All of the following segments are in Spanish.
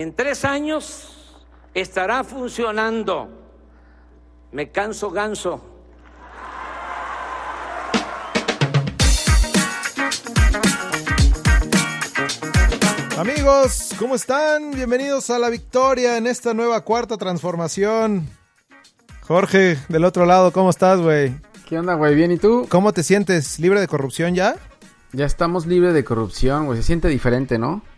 En tres años estará funcionando. Me canso ganso. Amigos, ¿cómo están? Bienvenidos a la victoria en esta nueva cuarta transformación. Jorge, del otro lado, ¿cómo estás, güey? ¿Qué onda, güey? ¿Bien y tú? ¿Cómo te sientes? ¿Libre de corrupción ya? Ya estamos libres de corrupción, güey. Se siente diferente, ¿no?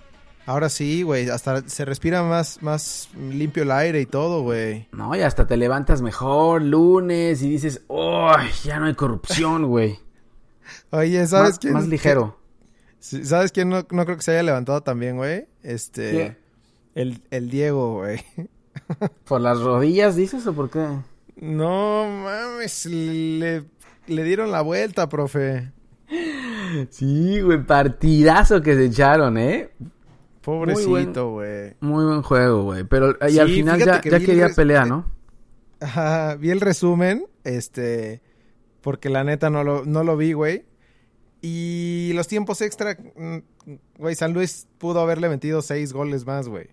Ahora sí, güey. Hasta se respira más, más limpio el aire y todo, güey. No, y hasta te levantas mejor lunes y dices, ¡oh! Ya no hay corrupción, güey! Oye, ¿sabes más, quién? Más ligero. ¿Sabes quién no, no, creo que se haya levantado también, güey? Este. ¿Qué? El, el Diego, güey. ¿Por las rodillas dices o por qué? No mames, le, le dieron la vuelta, profe. Sí, güey, partidazo que se echaron, ¿eh? Pobrecito, güey. Muy, buen juego, güey. Pero y Sí, al final ya, que quería res- pelea, ¿no? Ajá, vi el resumen, este, porque la neta no lo, no lo vi, güey. Y los tiempos extra, mm, güey, San Luis pudo haberle metido seis goles más, güey.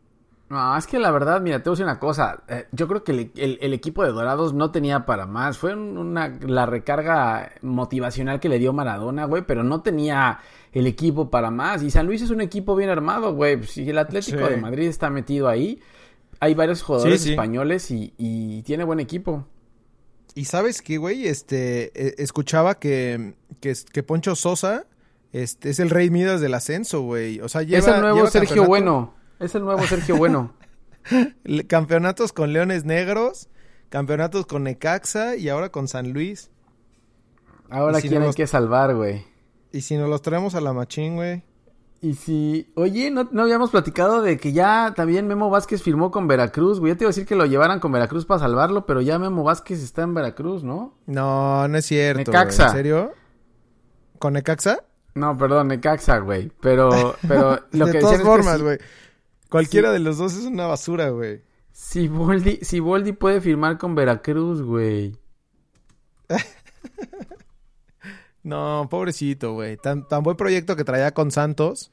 No, es que la verdad, mira, te voy a decir una cosa. eh, yo creo que el, el- el equipo de Dorados no tenía para más. Fue un- una, la recarga motivacional que le dio Maradona, güey, pero no tenía el equipo para más. Y San Luis es un equipo bien armado, güey. Si el Atlético Sí. de Madrid está metido ahí, hay varios jugadores Sí, sí. españoles y, y tiene buen equipo. Y sabes qué, güey, este, eh, escuchaba que, que, que Poncho Sosa, este, es el rey Midas del ascenso, güey. O sea, lleva, es el nuevo lleva Sergio campeonato- Bueno. Es el nuevo Sergio Bueno. Campeonatos con Leones Negros, campeonatos con Necaxa y ahora con San Luis. Ahora si los- que salvar, güey. Y si nos los traemos a la machín, güey. Y si, oye, ¿no, no habíamos platicado de que ya también Memo Vázquez firmó con Veracruz, güey. Ya te iba a decir que lo llevaran con Veracruz para salvarlo, pero ya Memo Vázquez está en Veracruz, ¿no? No, no es cierto. Necaxa. güey. ¿En serio? ¿Con Necaxa? No, perdón, Necaxa, güey. Pero, pero lo de que todas decían es que formas, güey. Cualquiera Sí. de los dos es una basura, güey. Si Boldi, si Boldi puede firmar con Veracruz, güey. No, pobrecito, güey. Tan, tan buen proyecto que traía con Santos.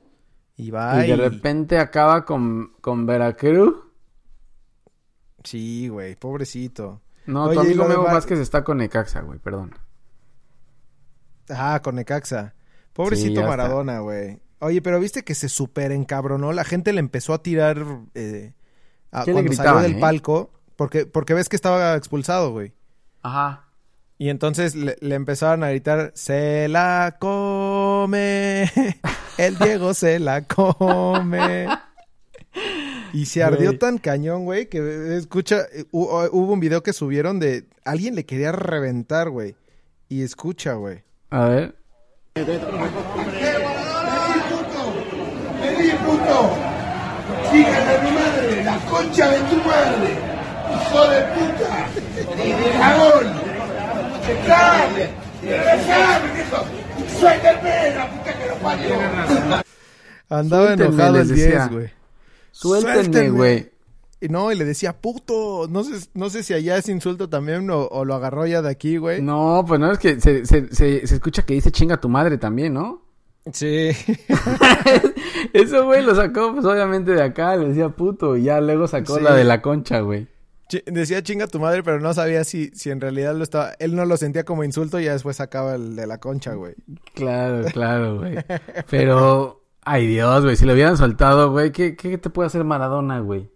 Y va y de repente acaba con, con Veracruz. Sí, güey, pobrecito. No, Oye, tu amigo de Memo Va- Vázquez está con Necaxa, güey, perdón. Ah, con Necaxa. Pobrecito Sí. Maradona, güey. Oye, pero viste que se súper encabronó. La gente le empezó a tirar eh, a- ¿Qué le cuando gritaban, salió del eh? palco. Porque, porque ves que estaba expulsado, güey. Ajá. Y entonces le, le empezaron a gritar, se la come, el Diego se la come. Y se ardió Güey. tan cañón, güey, que escucha, eh, hu- hubo un video que subieron de alguien le quería reventar, güey. Y escucha, güey. A ver. Puto. Hija de mi madre, la concha de tu madre. Hijo de puta. Viejo. Suéltame, la puta que lo parió. Andaba Suéltenme, enojado el decía. 10, güey. Suéltenme, güey. Y no, y le decía, puto. No sé, no sé si allá es insulto también o, o lo agarró ya de aquí, güey. No, pues no, es que se, se, se, se escucha que dice chinga tu madre también, ¿no? Sí. Eso, güey, lo sacó, pues obviamente de acá, le decía puto, y ya luego sacó Sí. la de la concha, güey. Decía chinga tu madre, pero no sabía si, si en realidad lo estaba. Él no lo sentía como insulto y ya después sacaba el de la concha, güey. Claro, claro, güey. Pero, ay Dios, güey, si lo hubieran soltado, güey, ¿qué, ¿qué te puede hacer Maradona, güey?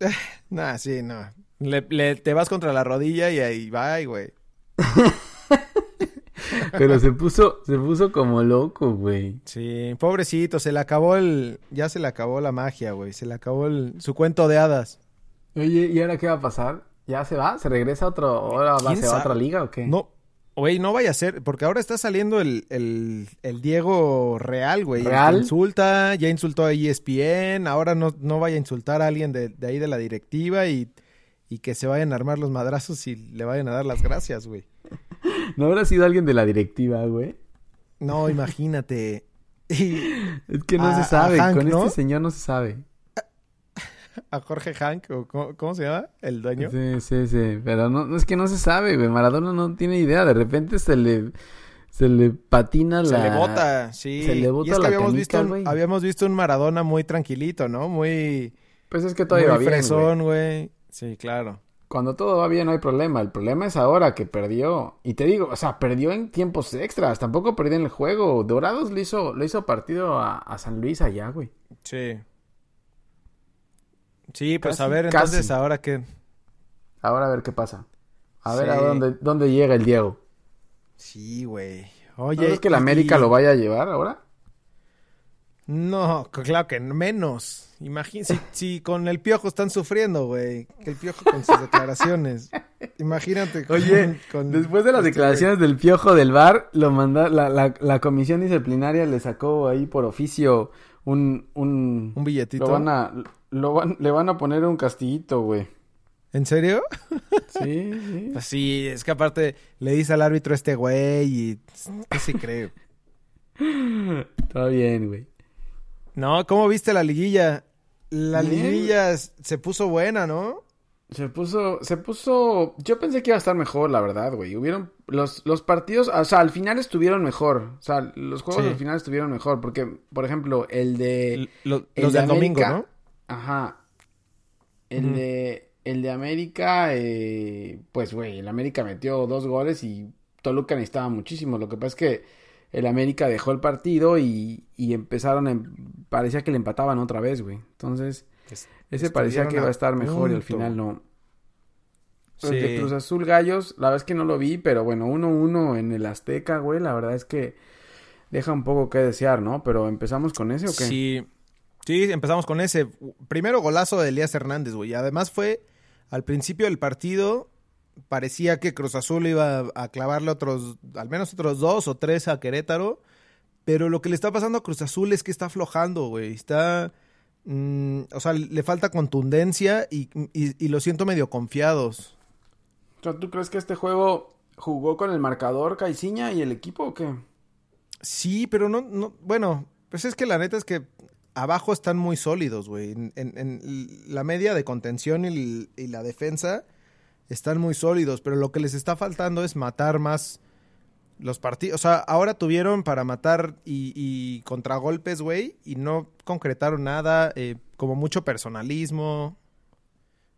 Nah, sí, no. Le, le- te vas contra la rodilla y ahí va, güey. Pero se puso, se puso como loco, güey. Sí, pobrecito, se le acabó el. Ya se le acabó la magia, güey. Se le acabó el, su cuento de hadas. Oye, ¿y ahora qué va a pasar? ¿Ya se va? ¿Se regresa a otro, ahora va, ¿Quién se va a otra liga o qué? No, güey, no vaya a ser, porque ahora está saliendo el, el, el Diego Real, güey. ¿Real? Insulta, ya insultó a ESPN, ahora no, no vaya a insultar a alguien de, de ahí de la directiva y, y que se vayan a armar los madrazos y le vayan a dar las gracias, güey. ¿No habrá sido alguien de la directiva, güey? No, imagínate. Y Es que no A- se sabe, Hank, con ¿no? este señor no se sabe. a Jorge Hank, o ¿cómo, cómo se llama? El dueño. Sí, sí, sí, pero no, no es que no se sabe, güey. Maradona no tiene idea, de repente se le se le patina la Se le bota, sí. se le y bota es que la habíamos canica, visto, un, habíamos visto un Maradona muy tranquilito, ¿no? Muy, Pues es que todavía muy va bien, güey. fresón, güey. Sí, claro. Cuando todo va bien no hay problema. El problema es ahora que perdió. Y te digo, o sea, perdió en tiempos extras. Tampoco perdió en el juego. Dorados le hizo, le hizo partido a, a San Luis allá, güey. Sí. Sí, pues Casi, a ver, entonces, casi. ahora qué. Ahora a ver qué pasa. A ver a dónde, dónde llega el Diego. Sí, güey. ¿No Oye. crees que la y- América lo vaya a llevar ahora? No, claro que menos. Imagínate, si, si con el piojo están sufriendo, güey. Que el piojo con sus declaraciones. Imagínate. con- Oye, con- después de las este declaraciones del piojo del bar, lo manda, la, la, la comisión disciplinaria le sacó ahí por oficio un, un. Un billetito. lo van a, lo van, le van a poner un castiguito, güey. ¿En serio? Sí, sí. Pues sí, es que aparte le dice al árbitro este güey y. ¿Qué se cree? Está bien, güey. No, ¿cómo viste la liguilla? La Bien. liguilla se puso buena, ¿no? Se puso, se puso, yo pensé que iba a estar mejor, la verdad, güey. Hubieron, los, los partidos, o sea, al final estuvieron mejor. O sea, los juegos Sí. al final estuvieron mejor. Porque, por ejemplo, el de... Lo- el los de del domingo, América- ¿no? Ajá. El de, el de América, eh, pues, güey, el América metió dos goles y Toluca necesitaba muchísimo. Lo que pasa es que el América dejó el partido y, y empezaron, a em- parecía que le empataban otra vez, güey. Entonces, ese parecía que iba a estar mejor y al final no. El de Sí. Cruz Azul Gallos, la verdad es que no lo vi, pero bueno, 1-1 en el Azteca, güey, la verdad es que deja un poco que desear, ¿no? Pero empezamos con ese o qué? Sí. Sí, empezamos con ese. Primero golazo de Elías Hernández, güey. Y Además fue al principio del partido. Parecía que Cruz Azul iba a clavarle otros, al menos otros dos o tres a Querétaro. Pero lo que le está pasando a Cruz Azul es que está aflojando, güey. Está. mm, o sea, le falta contundencia y, y- y lo siento medio confiados. ¿tú crees que este juego jugó con el marcador Caiciña y el equipo o qué? Sí, pero no, no, bueno, pues es que la neta es que abajo están muy sólidos, güey. En, en- en la media de contención y la defensa están muy sólidos, pero lo que les está faltando es matar más los partidos. O sea, ahora tuvieron para matar y, y contragolpes, güey, y no concretaron nada, eh, como mucho personalismo.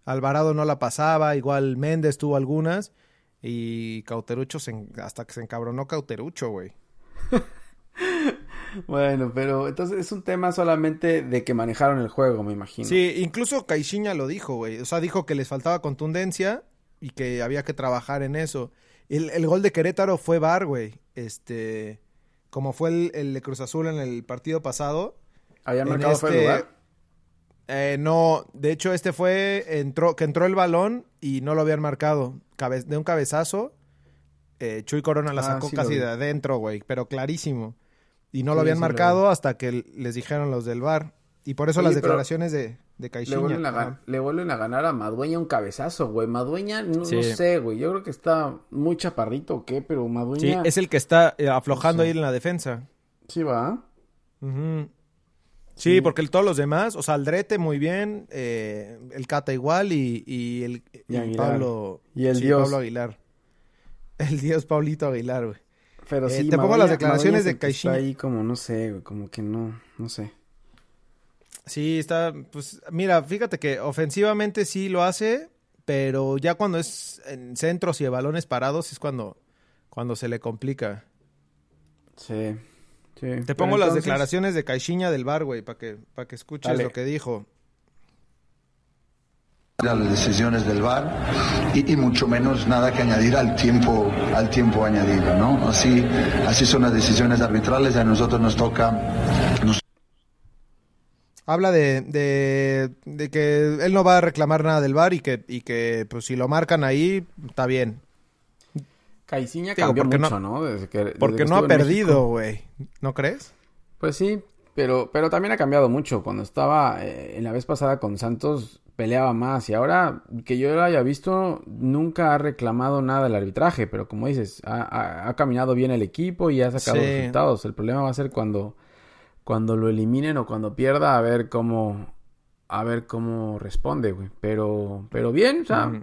Alvarado no la pasaba, igual Méndez tuvo algunas. Y Cauterucho se hasta que se encabronó Cauterucho, güey. Bueno, pero entonces es un tema solamente de que manejaron el juego, me imagino. Sí, incluso Caixinha lo dijo, güey. O sea, dijo que les faltaba contundencia y que había que trabajar en eso. El, el gol de Querétaro fue bar, güey. Este, como fue el, el de Cruz Azul en el partido pasado. ¿Habían en marcado este- lugar? Eh, no, de hecho este fue, entró, que entró el balón y no lo habían marcado. Cabe- de un cabezazo, eh, Chuy Corona la Ah, sacó sí casi de adentro, güey, pero clarísimo. Y no Sí, lo habían sí lo marcado hasta que les dijeron los del bar. Y por eso Oye, las declaraciones de, de Le Caixinha. vuelven, a le vuelven a ganar a Madueña un cabezazo, güey. Madueña, no, no Sí. sé, güey. Yo creo que está muy chaparrito o qué, pero Sí, Madueña... es el que está eh, aflojando ahí en la defensa. Sí, va. Sí, Sí. porque el- todos los demás, o sea, Aldrete muy bien, eh, el Cata igual y, y el Y y. Pablo. Y el sí, Dios. Pablo Aguilar. El Dios Paulito Aguilar, güey. Pero Eh, sí, te pongo Madueña- las declaraciones Madueña de está Caixinha. ahí como, no sé, güey, como que no, no sé. Sí, está, pues, mira, fíjate que ofensivamente sí lo hace, pero ya cuando es en centros y de balones parados es cuando, cuando se le complica. Sí, sí. Te Pero pongo las declaraciones de Caixinha del bar, güey, para que, para que escuches Dale. lo que dijo. a las decisiones del VAR y, y mucho menos nada que añadir al tiempo al tiempo añadido, ¿no? Así así son las decisiones arbitrales, a nosotros nos toca nos Habla de, de, de que él no va a reclamar nada del bar y que, y que pues si lo marcan ahí, está bien. Caiciña cambió porque mucho, ¿no? Desde que, desde Porque que no ha perdido, güey. ¿No crees? Pues sí, pero, pero también ha cambiado mucho. Cuando estaba eh, en la vez pasada con Santos peleaba más y ahora que yo lo haya visto nunca ha reclamado nada del arbitraje, pero como dices, ha, ha- ha caminado bien el equipo y ha sacado Sí. resultados. El problema va a ser cuando, cuando lo eliminen o cuando pierda a ver cómo a ver cómo responde, güey. Pero pero bien, o sea,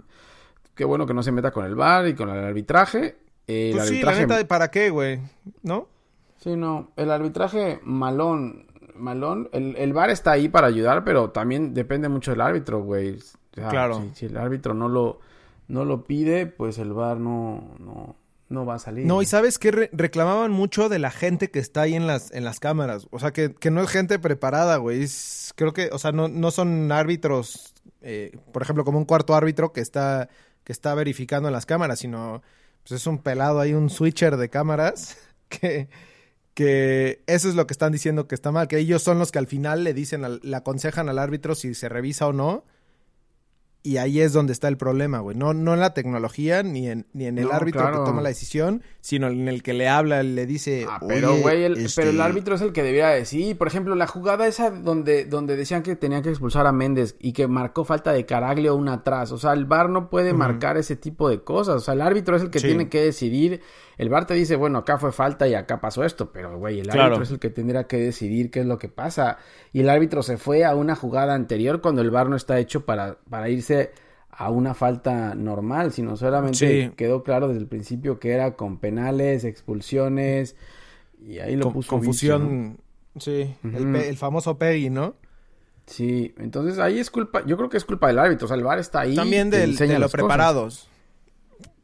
qué bueno que no se meta con el VAR y con el arbitraje. El Pues sí, la arbitraje neta, ¿para qué, güey? ¿No? Sí, no. El arbitraje malón malón. El, el VAR está ahí para ayudar, pero también depende mucho del árbitro, güey. O sea, Claro. Si, si el árbitro no lo, no lo pide, pues el VAR no, no, no va a salir. No, y sabes que reclamaban mucho de la gente que está ahí en las, en las cámaras. O sea, que, que no es gente preparada, güey. Es- creo que, o sea, no, no son árbitros, eh, por ejemplo, como un cuarto árbitro que está, que está verificando en las cámaras, sino pues es un pelado ahí, un switcher de cámaras, que, que eso es lo que están diciendo que está mal, que ellos son los que al final le dicen, al- le aconsejan al árbitro si se revisa o no. Y ahí es donde está el problema, güey. No, no en la tecnología ni en, ni en el No, árbitro claro. que toma la decisión, sino en el que le habla, le dice. Ah, pero "Oye, güey, el, este, pero el árbitro es el que debería decir. Por ejemplo, la jugada esa donde, donde decían que tenían que expulsar a Méndez y que marcó falta de Caraglio una atrás. O sea, el VAR no puede marcar ese tipo de cosas. O sea, el árbitro es el que Sí. tiene que decidir. El VAR te dice, bueno, acá fue falta y acá pasó esto. Pero, güey, el Claro. árbitro es el que tendrá que decidir qué es lo que pasa. Y el árbitro se fue a una jugada anterior cuando el VAR no está hecho para, para irse a una falta normal, sino solamente Sí. quedó claro desde el principio que era con penales, expulsiones, y ahí lo con- puso confusión. Sí, el, famoso Peggy, ¿no? Sí, entonces ahí es culpa, yo creo que es culpa del árbitro, o sea, el VAR está ahí. También del- de lo las cosas.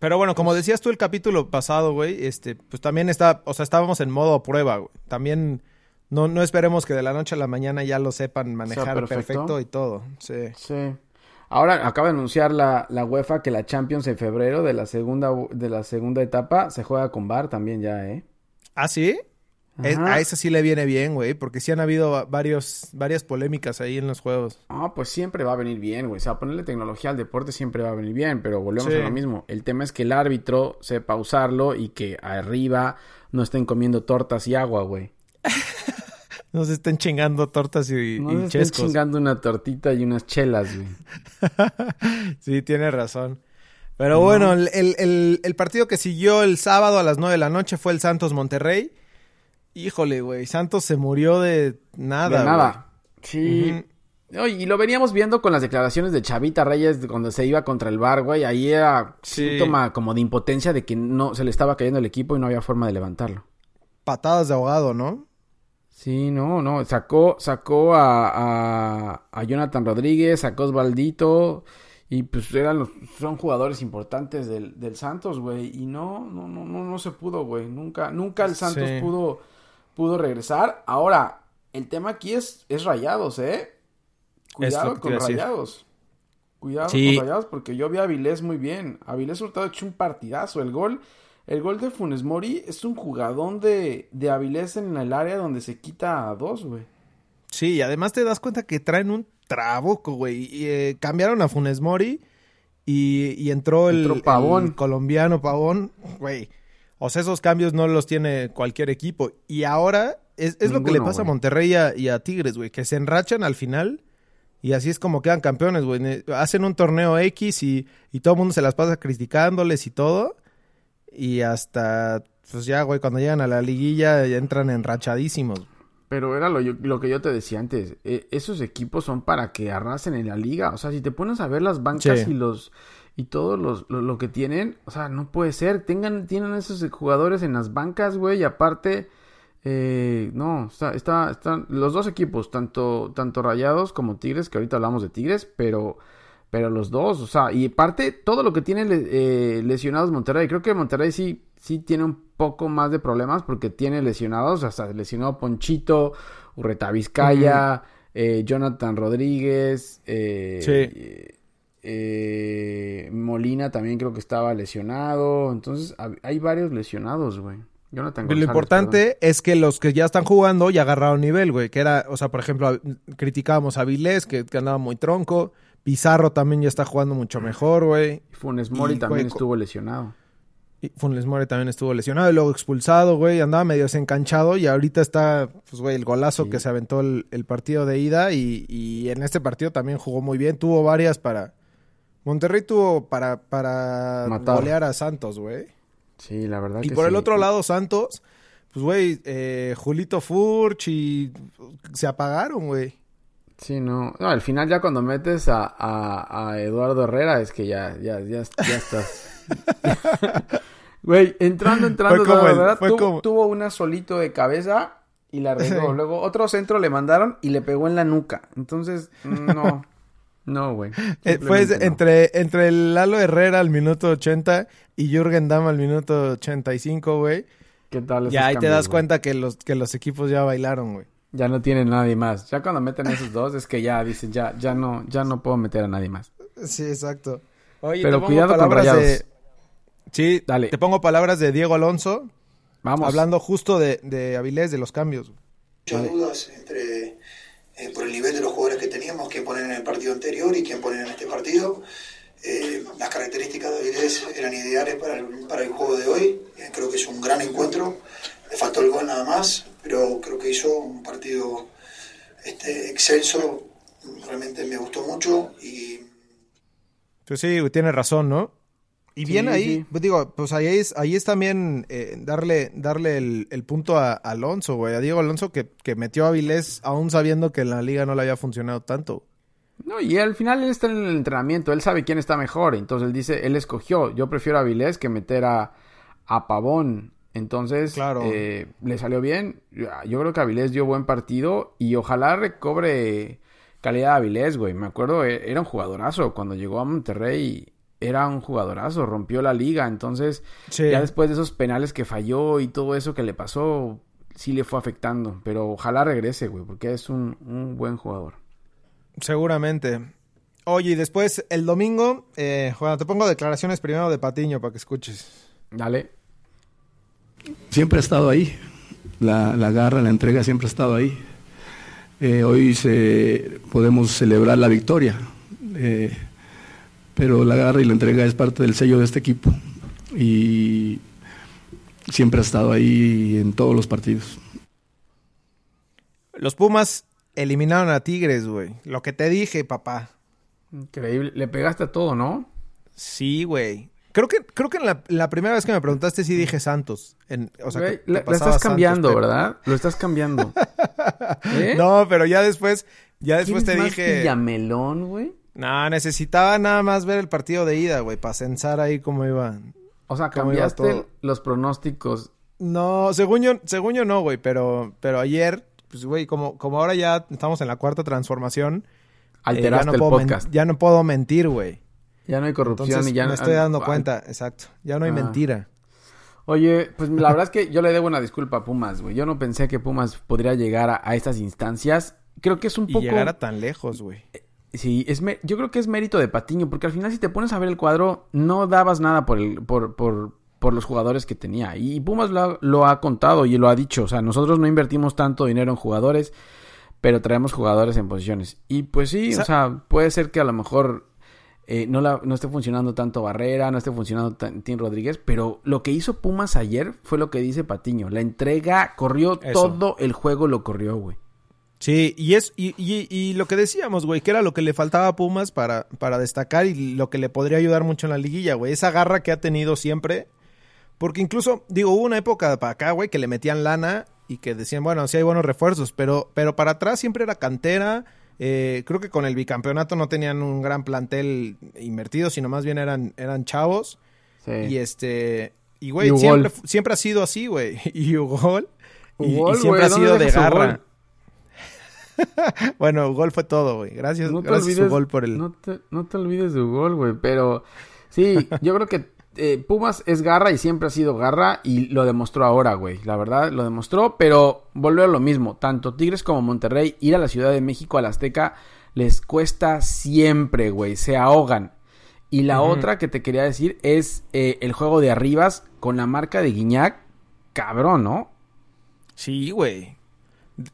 Pero bueno, como decías tú el capítulo pasado, güey, este, pues también está, o sea, estábamos en modo prueba, güey. También no, no esperemos que de la noche a la mañana ya lo sepan manejar perfecto. perfecto y todo. Sí. Sí. Ahora acaba de anunciar la, la UEFA que la Champions en febrero de la segunda de la segunda etapa se juega con VAR también ya, ¿eh? ¿Ah, sí? Es- a esa sí le viene bien, güey, porque sí han habido va- varios, varias polémicas ahí en los juegos. Ah, pues siempre va a venir bien, güey. O sea, ponerle tecnología al deporte siempre va a venir bien, pero volvemos Sí. a lo mismo. El tema es que el árbitro sepa usarlo y que arriba no estén comiendo tortas y agua, güey. No se estén chingando tortas y, No y se estén chingando una tortita y unas chelas, güey. Sí, tiene razón. Pero bueno, el, el- el- el partido que siguió el sábado a las 9 de la noche fue el Santos Monterrey. Híjole, güey, Santos se murió de nada. de nada. Sí. Oye, y lo veníamos viendo con las declaraciones de Chavita Reyes cuando se iba contra el bar, güey. Ahí era Sí. síntoma como de impotencia de que no se le estaba cayendo el equipo y no había forma de levantarlo. Patadas de ahogado, ¿no? Sí, no, no. Sacó, sacó a, a, a Jonathan Rodríguez, sacó a Osvaldito. Y pues eran los, son jugadores importantes del, del Santos, güey. Y no, no, no, no, no se pudo, güey. Nunca, nunca el Santos Sí. pudo, pudo regresar. Ahora, el tema aquí es, es rayados, ¿eh? Cuidado con rayados. Cuidado Sí. con rayados, porque yo vi a Avilés muy bien. Avilés Hurtado hecho un partidazo. El gol, el gol de Funes Mori es un jugadón de, de Avilés en el área donde se quita a dos, güey. Sí, y además te das cuenta que traen un trabuco, güey. Y, eh, cambiaron a Funes Mori y, y entró el, Entró Pavón. el colombiano Pavón, güey. O sea, esos cambios no los tiene cualquier equipo. Y ahora es, es lo que le pasa a. Monterrey y a, y a Tigres, güey. Que se enrachan al final y así es como quedan campeones, güey. Hacen un torneo X y, y todo el mundo se las pasa criticándoles y todo. Y hasta, pues ya, güey, cuando llegan a la liguilla ya entran enrachadísimos. Pero era lo, yo- lo que yo te decía antes. eh, esos equipos son para que arrasen en la liga. O sea, si te pones a ver las bancas Sí. y los y todo los, lo, lo que tienen, o sea, no puede ser. Tengan, tienen esos jugadores en las bancas, güey, y aparte, eh, no, está, está, están los dos equipos, tanto, tanto Rayados como Tigres, que ahorita hablamos de Tigres, pero, pero los dos, o sea, y aparte, todo lo que tiene le- eh, lesionados Monterrey, creo que Monterrey sí, sí tiene un poco más de problemas porque tiene lesionados, hasta lesionado Ponchito, Urreta Vizcaya, eh, Jonathan Rodríguez, eh, Sí. Eh, Molina también creo que estaba lesionado, entonces hay varios lesionados, güey. Jonathan Pero lo González, importante es que los que ya están jugando ya agarraron nivel, güey. Que era, o sea, por ejemplo, criticábamos a Vilés, que, que andaba muy tronco. Pizarro también ya está jugando mucho mejor, güey. Funes Mori y, también güey, estuvo lesionado. Y Funes Mori también estuvo lesionado y luego expulsado, güey. Andaba medio desencanchado y ahorita está, pues, güey, el golazo Sí. que se aventó el, el partido de ida. Y, y en este partido también jugó muy bien. Tuvo varias para. Monterrey tuvo para, para Matar. golear a Santos, güey. Sí, la verdad Y que por el otro lado, Santos, pues, güey, eh, Julito Furch y se apagaron, güey. Sí, no. No, al final ya cuando metes a, a, a Eduardo Herrera es que ya, ya, ya, ya estás. Güey, entrando, entrando, Fue Eduardo Herrera como- tuvo una solito de cabeza y la regó. Luego otro centro le mandaron y le pegó en la nuca. Entonces, no. No, güey. Eh, fue no. entre, entre el Lalo Herrera al minuto 80 y Jürgen Damm al minuto 85, güey. ¿Qué tal? esos Ya ahí te das cuenta que los, que los equipos ya bailaron, güey. Ya no tienen nadie más. Ya cuando meten esos dos es que ya dicen, ya, ya no, ya no puedo meter a nadie más. Sí, exacto. Oye, Pero te pongo cuidado con palabras Rayados. de... Sí, Dale. te pongo palabras de Diego Alonso, Vamos. hablando justo de, de Avilés, de los cambios. muchas dudas entre eh, por el nivel de los jugadores que teníamos, quién poner en el partido anterior y quién poner en este partido. Eh, las características de Avilés eran ideales para el, juego de hoy. Eh, creo que es un gran encuentro. Le faltó el gol nada más, pero creo que hizo un partido este, excelso. Realmente me gustó mucho y sí, güey, tienes razón, ¿no? Y bien Sí, ahí, sí. pues digo, pues ahí es, ahí es también eh, darle, darle el, el punto a, a Alonso, güey, a Diego Alonso que, que metió a Avilés aún sabiendo que en la liga no le había funcionado tanto. No, y al final él está en el entrenamiento, él sabe quién está mejor, entonces él dice, él escogió, yo prefiero a Vilés que meter a, a Pavón, entonces Claro. eh, le salió bien, yo creo que Avilés dio buen partido y ojalá recobre calidad de Avilés, güey, me acuerdo, eh, era un jugadorazo, cuando llegó a Monterrey era un jugadorazo, rompió la liga, entonces Sí. ya después de esos penales que falló y todo eso que le pasó, sí le fue afectando, pero ojalá regrese, güey, porque es un, un buen jugador. Seguramente. Oye, y después el domingo, eh, bueno, te pongo declaraciones primero de Patiño para que escuches. Dale. siempre ha estado ahí. La, la garra, la entrega siempre ha estado ahí. Eh, hoy se, podemos celebrar la victoria, eh, pero la garra y la entrega es parte del sello de este equipo y siempre ha estado ahí en todos los partidos. Los Pumas eliminaron a Tigres, güey. Lo que te dije, papá. Increíble. Le pegaste a todo, ¿no? Sí, güey. Creo que, creo que en la, la primera vez que me preguntaste sí dije Santos. En, o sea, Güey, que- que la, la estás Santos, cambiando, pero- ¿verdad? Lo estás cambiando. ¿Eh? No, pero ya después, ya ¿Quién después es te más dije. Villamelón, güey? No, necesitaba nada más ver el partido de ida, güey, para censar ahí cómo iba. O sea, ¿Cómo iba cambiaste los pronósticos. No, según yo, según yo no, güey, pero, pero ayer, pues, güey, como, como ahora ya estamos en la cuarta transformación. eh, Alteraste ya no el podcast. ya no puedo mentir, güey. Ya no hay corrupción Entonces y ya me no- estoy dando cuenta, exacto. Ya no hay Ah. mentira. Oye, pues la verdad es que yo le debo una disculpa a Pumas, güey. Yo no pensé que Pumas podría llegar a, a estas instancias. Creo que es un Y poco... llegar a tan lejos, güey. Sí, es yo creo que es mérito de Patiño, porque al final si te pones a ver el cuadro, no dabas nada por el, por, por, por los jugadores que tenía. Y Pumas lo ha, lo ha contado y lo ha dicho. O sea, nosotros no invertimos tanto dinero en jugadores, pero traemos jugadores en posiciones. Y pues sí, o sea, puede ser que a lo mejor eh, no, la- no esté funcionando tanto Barrera, no esté funcionando Tim Rodríguez, pero lo que hizo Pumas ayer fue lo que dice Patiño. La entrega corrió Eso. todo el juego, lo corrió, güey. Sí, y es y, y, y lo que decíamos, güey, que era lo que le faltaba a Pumas para, para destacar y lo que le podría ayudar mucho en la liguilla, güey. Esa garra que ha tenido siempre. Porque incluso, digo, hubo una época para acá, güey, que le metían lana y que decían, bueno, sí hay buenos refuerzos, pero, pero para atrás siempre era cantera. Eh, creo que con el bicampeonato no tenían un gran plantel invertido, sino más bien eran, eran chavos. Sí. Y este. Y güey, siempre, siempre ha sido así, güey. Y Ugol. Y, siempre ha ¿dónde sido de garra. Ugol? bueno, Ugol fue todo, güey. Gracias, No te gracias olvides, Ugol por el. no, te, no te olvides de Ugol, güey. Pero sí, yo creo que eh, Pumas es garra y siempre ha sido garra y lo demostró ahora, güey. La verdad, lo demostró, pero volvió a lo mismo. Tanto Tigres como Monterrey, ir a la Ciudad de México, al Azteca, les cuesta siempre, güey. Se ahogan. Y la otra que te quería decir es eh, el juego de arribas con la marca de Guiñac. Cabrón, ¿no? Sí, güey.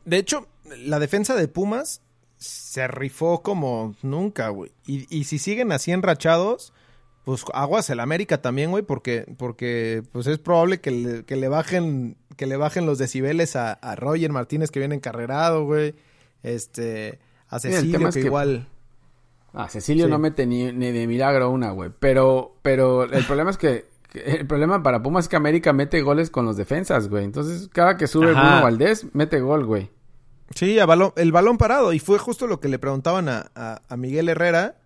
De hecho, la defensa de Pumas se rifó como nunca, güey. Y, y si siguen así enrachados, pues aguas el América también, güey, porque, porque pues es probable que le, que le bajen, que le bajen los decibeles a, a Roger Martínez que viene encarrerado, güey. Este, a Cecilio que, es que- igual. Ah, Cecilio Sí. no mete ni, ni de milagro una, güey. Pero, pero el problema es que, el problema para Pumas es que América mete goles con los defensas, güey. Entonces, cada que sube. Bruno Valdés, mete gol, güey. Sí, a balón- el balón parado. Y fue justo lo que le preguntaban a, a- a Miguel Herrera,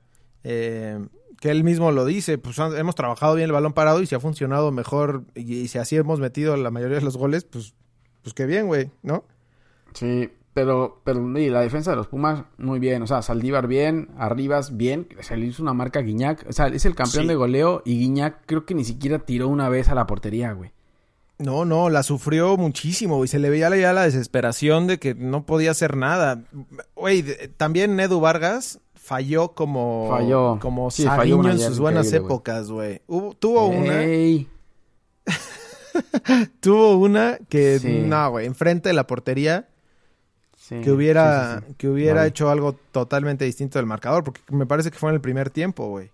eh, que él mismo lo dice. Pues han- hemos trabajado bien el balón parado y si ha funcionado mejor y, y si así hemos metido la mayoría de los goles, pues, pues qué bien, güey, ¿no? Sí, pero, pero y la defensa de los Pumas, muy bien. O sea, Saldívar bien, Arribas bien. Se le hizo una marca a Guiñac. O sea, es el campeón Sí. de goleo y Guiñac creo que ni siquiera tiró una vez a la portería, güey. No, no, la sufrió muchísimo, güey. Se le veía ya la desesperación de que no podía hacer nada. Güey, también Nedu Vargas falló como... Falló. Como Sí, falló una en sus buenas épocas, güey. Tuvo una... Ey. Tuvo una que... Sí. No, güey, enfrente de la portería... Sí, que hubiera, que hubiera Vale. hecho algo totalmente distinto del marcador, porque me parece que fue en el primer tiempo, güey.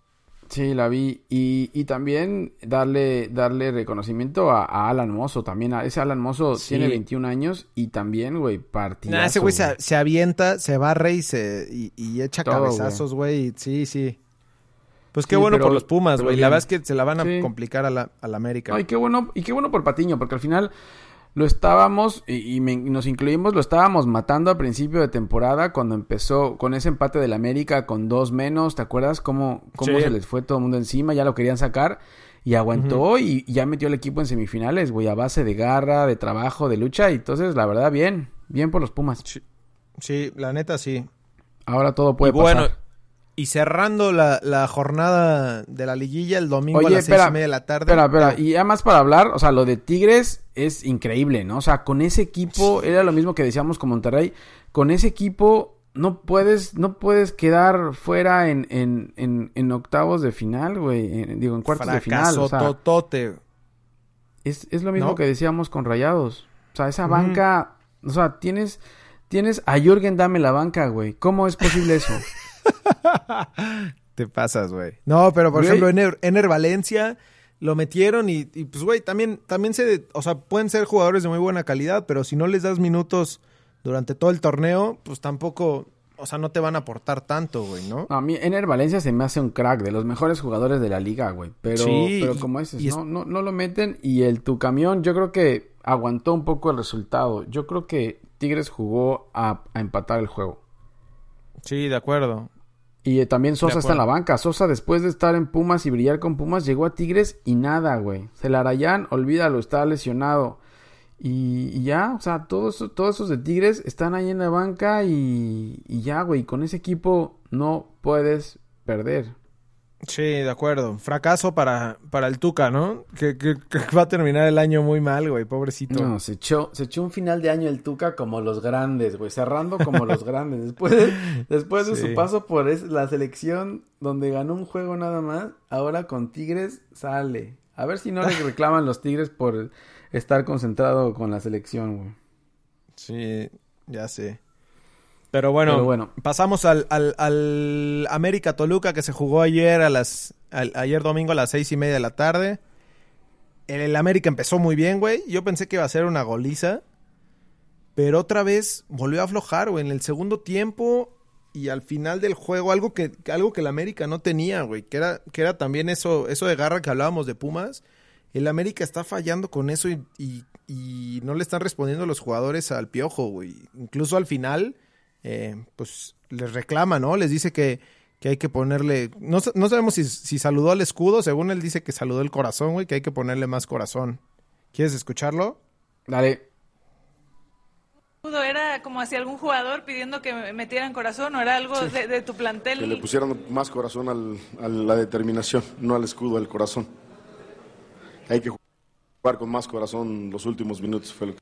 Sí, la vi. Y, y también darle, darle reconocimiento a, a Alan Mozo. También a, ese Alan Mozo Sí. tiene 21 años y también, güey, partidazo. Nah, ese güey se, se avienta, se barre y se y, y echa Todo, cabezazos, güey. Sí, sí. Pues qué Sí, bueno pero- por los Pumas, güey. La verdad es que se la van a Sí. complicar a la, a la América. No, y qué bueno, y qué bueno por Patiño, porque al final lo estábamos, y, y me- nos incluimos, lo estábamos matando a principio de temporada cuando empezó con ese empate del América con dos menos, ¿te acuerdas cómo, cómo Sí. se les fue todo el mundo encima? Ya lo querían sacar y aguantó y, y ya metió al equipo en semifinales, güey, a base de garra, de trabajo, de lucha, y entonces la verdad bien, bien por los Pumas. Sí, la neta sí. Ahora todo puede y bueno, pasar. Y cerrando la, la jornada de la liguilla el domingo Oye, a las seis espera, y media de la tarde. Espera, espera, y además para hablar, o sea, lo de Tigres es increíble, ¿no? O sea, con ese equipo, era lo mismo que decíamos con Monterrey, con ese equipo no puedes, no puedes quedar fuera en, en, en, en octavos de final, güey, digo, en cuartos de final, o sea, Fracasototote. es, es lo mismo ¿No? que decíamos con Rayados, o sea, esa banca, o sea, tienes, tienes a Jürgen dame la banca, güey, ¿cómo es posible eso? Te pasas, güey. No, pero por ejemplo, Ener, Ener Valencia lo metieron y, y, pues, güey, también, también se, o sea, pueden ser jugadores de muy buena calidad, pero si no les das minutos durante todo el torneo, pues tampoco, o sea, no te van a aportar tanto, güey, ¿no? A mí Ener Valencia se me hace un crack, de los mejores jugadores de la liga, güey. Pero, Sí, pero como dices, es- no, no, no lo meten. Y el tu camión, yo creo que aguantó un poco el resultado. Yo creo que Tigres jugó a, a empatar el juego. Sí, de acuerdo. Y eh, también Sosa está en la banca. Sosa, después de estar en Pumas y brillar con Pumas, llegó a Tigres y nada, güey. Celarayán, olvídalo, está lesionado. Y, y ya, o sea, todos, todos esos de Tigres están ahí en la banca y, y ya, güey. Con ese equipo no puedes perder. Sí, de acuerdo. Fracaso para, para el Tuca, ¿no? Que, que- que va a terminar el año muy mal, güey, pobrecito. No, se echó, se echó un final de año el Tuca como los grandes, güey, cerrando como los grandes. Después de, después de Sí. su paso por es- la selección donde ganó un juego nada más, ahora con Tigres sale. A ver si no le reclaman los Tigres por estar concentrado con la selección, güey. Sí, ya sé. Pero bueno, Pero bueno. pasamos al, al, al América Toluca que se jugó ayer a las al- ayer domingo a las seis y media de la tarde. El, el América empezó muy bien, güey. Yo pensé que iba a ser una goliza. Pero otra vez volvió a aflojar, güey, en el segundo tiempo y al final del juego, algo que, algo que el América no tenía, güey, que era, que era también eso, eso de garra que hablábamos de Pumas. El América está fallando con eso y, y- y no le están respondiendo los jugadores al piojo, güey. Incluso al final, eh, pues les reclama, ¿no? Les dice que, que hay que ponerle. No, no sabemos si, si saludó al escudo, según él dice que saludó el corazón, güey, que hay que ponerle más corazón. ¿Quieres escucharlo? Dale. ¿Era como hacia algún jugador pidiendo que metieran corazón o era algo de, de tu plantel? Que le pusieran más corazón al- a la determinación, no al escudo, al corazón. Hay que jugar con más corazón los últimos minutos. Fue lo que-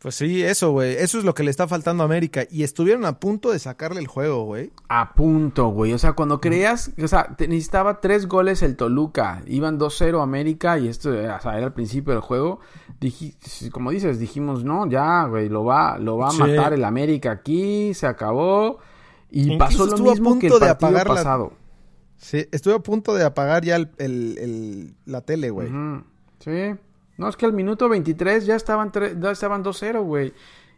Pues sí, eso, güey. Eso es lo que le está faltando a América. Y estuvieron a punto de sacarle el juego, güey. A punto, güey. O sea, cuando creías, o sea, te- necesitaba tres goles el Toluca. Iban 2-0 América y esto eh, o sea, era el principio del juego. Diji- como dices, dijimos, no, ya, güey, lo va, lo va a Sí. matar el América aquí, se acabó. Y Incluso pasó lo mismo que el de partido la- pasado. Sí, estuve a punto de apagar ya el, el- el- la tele, güey. Sí. No, es que al minuto 23 ya estaban, ya estaban 2-0, güey.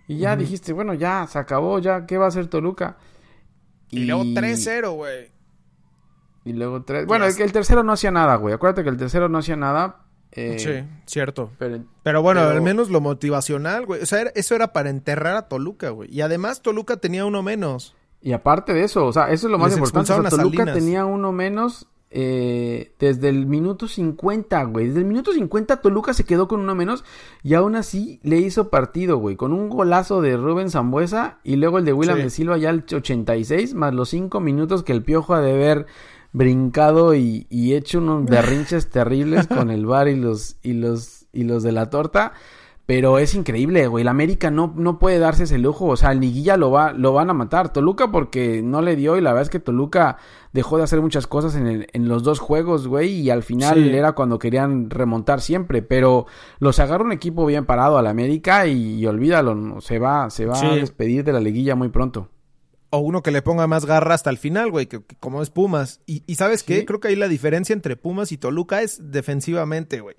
Y ya dijiste, bueno, ya, se acabó, ya, ¿qué va a hacer Toluca? Y luego 3-0, güey. Y luego 3. Bueno, el, el tercero no hacía nada, güey. Acuérdate que el tercero no hacía nada. eh, Sí, cierto. Pero, Pero bueno, pero- al menos lo motivacional, güey. O sea, era- eso era para enterrar a Toluca, güey. Y además Toluca tenía uno menos. Y aparte de eso, o sea, eso es lo más Les importante. O sea, Toluca tenía uno menos eh, desde el minuto 50, güey. Desde el minuto 50 Toluca se quedó con uno menos y aún así le hizo partido, güey. Con un golazo de Rubén Zambuesa y luego el de William Sí. de Silva ya al 86, más los 5 minutos que el Piojo ha de haber brincado y, y hecho unos berrinches terribles con el bar y los, y los, y los de la torta. Pero es increíble, güey. El América no, no puede darse ese lujo. O sea, el Liguilla lo, va, lo van a matar. Toluca porque no le dio y la verdad es que Toluca dejó de hacer muchas cosas en, el- en los dos juegos, güey. Y al final Sí. era cuando querían remontar siempre. Pero los agarra un equipo bien parado al América y, y olvídalo. Se va, se va Sí. a despedir de la Liguilla muy pronto. O uno que le ponga más garra hasta el final, güey, que, que como es Pumas. Y, y ¿sabes qué? Sí. Creo que ahí la diferencia entre Pumas y Toluca es defensivamente, güey.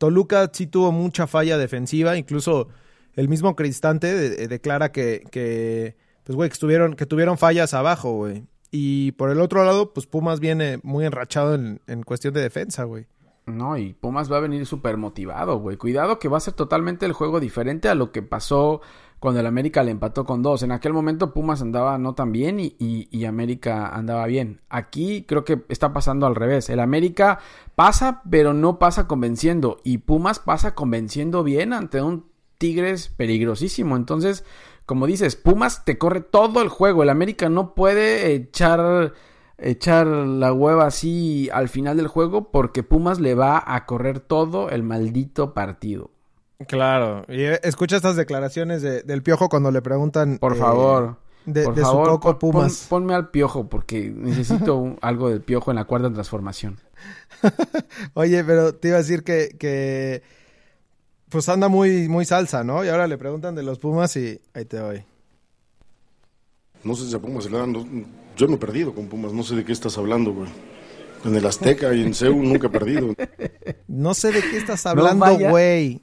Toluca sí tuvo mucha falla defensiva, incluso el mismo Cristante de- de- declara que, que, pues, güey, que, estuvieron, que tuvieron fallas abajo, güey. Y por el otro lado, pues Pumas viene muy enrachado en, en cuestión de defensa, güey. No, y Pumas va a venir súper motivado, güey. Cuidado que va a ser totalmente el juego diferente a lo que pasó cuando el América le empató con dos. En aquel momento Pumas andaba no tan bien y, y- y América andaba bien. Aquí creo que está pasando al revés. El América pasa, pero no pasa convenciendo. Y Pumas pasa convenciendo bien ante un Tigres peligrosísimo. Entonces, como dices, Pumas te corre todo el juego. El América no puede echar echar la hueva así al final del juego porque Pumas le va a correr todo el maldito partido. Claro. Y eh, escucha estas declaraciones de- del Piojo cuando le preguntan... Por eh, favor. de, por de favor, su coco pon- Pumas. pon- ponme al piojo porque necesito un- algo del piojo en la cuarta transformación. Oye, pero te iba a decir que, que pues anda muy, muy salsa, ¿no? Y ahora le preguntan de los Pumas y ahí te voy. No sé si a Pumas se le dan. Yo no he perdido con Pumas, no sé de qué estás hablando, güey. En el Azteca y en Seúl nunca he perdido. No sé de qué estás No hablando, vaya- güey.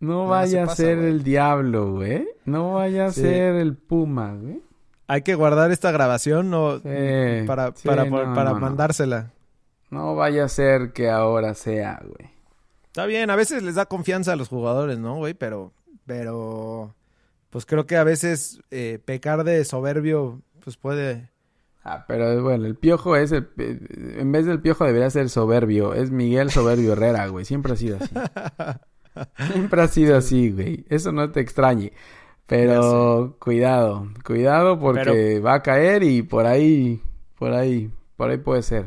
No No, vaya a ser güey. el diablo, güey. No vaya a Sí. ser el Puma, güey. Hay que guardar esta grabación no, Sí, para, sí, para, no, para no, no. mandársela. No vaya a ser que ahora sea, güey. Está bien, a veces les da confianza a los jugadores, ¿no, güey? Pero, pero, pues creo que a veces eh, pecar de soberbio, pues puede... Ah, pero bueno, el piojo es el... En vez del piojo debería ser soberbio. Es Miguel Soberbio Herrera, güey. Siempre ha sido así. Siempre ha sido así, güey. Eso no te extrañe. Pero cuidado, cuidado porque Pero- va a caer y por ahí, por ahí, por ahí puede ser.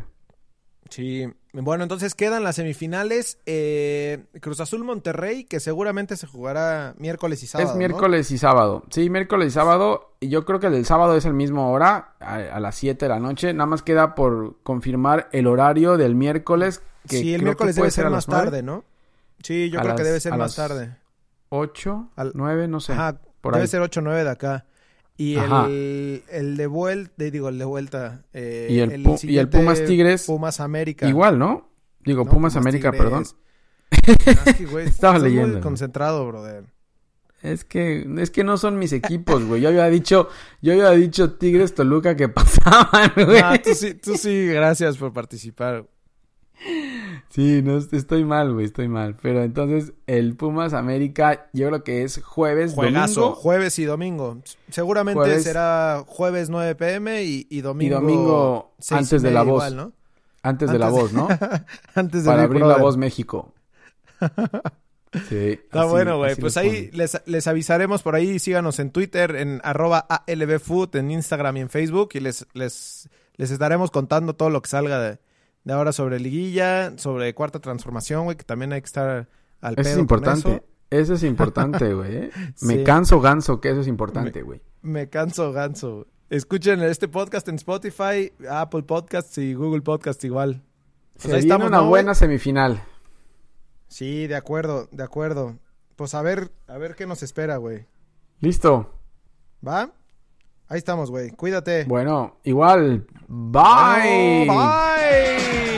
Sí, bueno, entonces quedan las semifinales. eh, Cruz Azul Monterrey, que seguramente se jugará miércoles y sábado. es ¿no? miércoles y sábado. Sí, miércoles y sábado. Y yo creo que el del sábado es el mismo hora, a, a las 7 de la noche. Nada más queda por confirmar el horario del miércoles. Que sí, el creo que miércoles puede debe ser más tarde, ¿no? Sí, yo A creo que debe ser más tarde. 8, Al- 9, no sé. Ajá, por debe ahí. ser 8 o 9 de acá. Y el, el de vuelta, digo, el de vuelta. eh, Y el Pu- y el Pumas Tigres, Pumas América. Igual, ¿no? Digo, No, Pumas, América, Tigres. perdón. Ah, es que, güey, Estaba leyendo, muy concentrado, brother. Es que, es que no son mis equipos, güey. Yo había dicho, yo había dicho Tigres Toluca que pasaban, güey. Ah, tú sí, tú sí, gracias por participar. Sí, no, estoy mal, güey, estoy mal. Pero entonces, el Pumas América, yo creo que es jueves, Juegazo, domingo. jueves y domingo. Seguramente Jueves- será jueves 9 pm y, y domingo. Y domingo antes de la voz. igual, ¿no? Antes de la voz, ¿no? Antes de Para abrir la voz México. Sí. Está así- bueno, güey. Pues ahí les, les avisaremos por ahí. Síganos en Twitter, en arroba ALBFood, en Instagram y en Facebook. Y les, les, les estaremos contando todo lo que salga de, de ahora sobre liguilla, sobre cuarta transformación, güey, que también hay que estar al Eso es pedo con importante. eso. Eso. es importante, güey. ¿eh? Me canso ganso que eso es importante, güey. Me canso ganso. Escuchen este podcast en Spotify, Apple Podcasts y Google Podcasts igual. Pues Se ahí viene estamos, una buena semifinal. Sí, de acuerdo, de acuerdo. Pues a ver, a ver qué nos espera, güey. Listo. ¿Va? Ahí estamos, güey. Cuídate. Bueno, igual. Bye. Bye.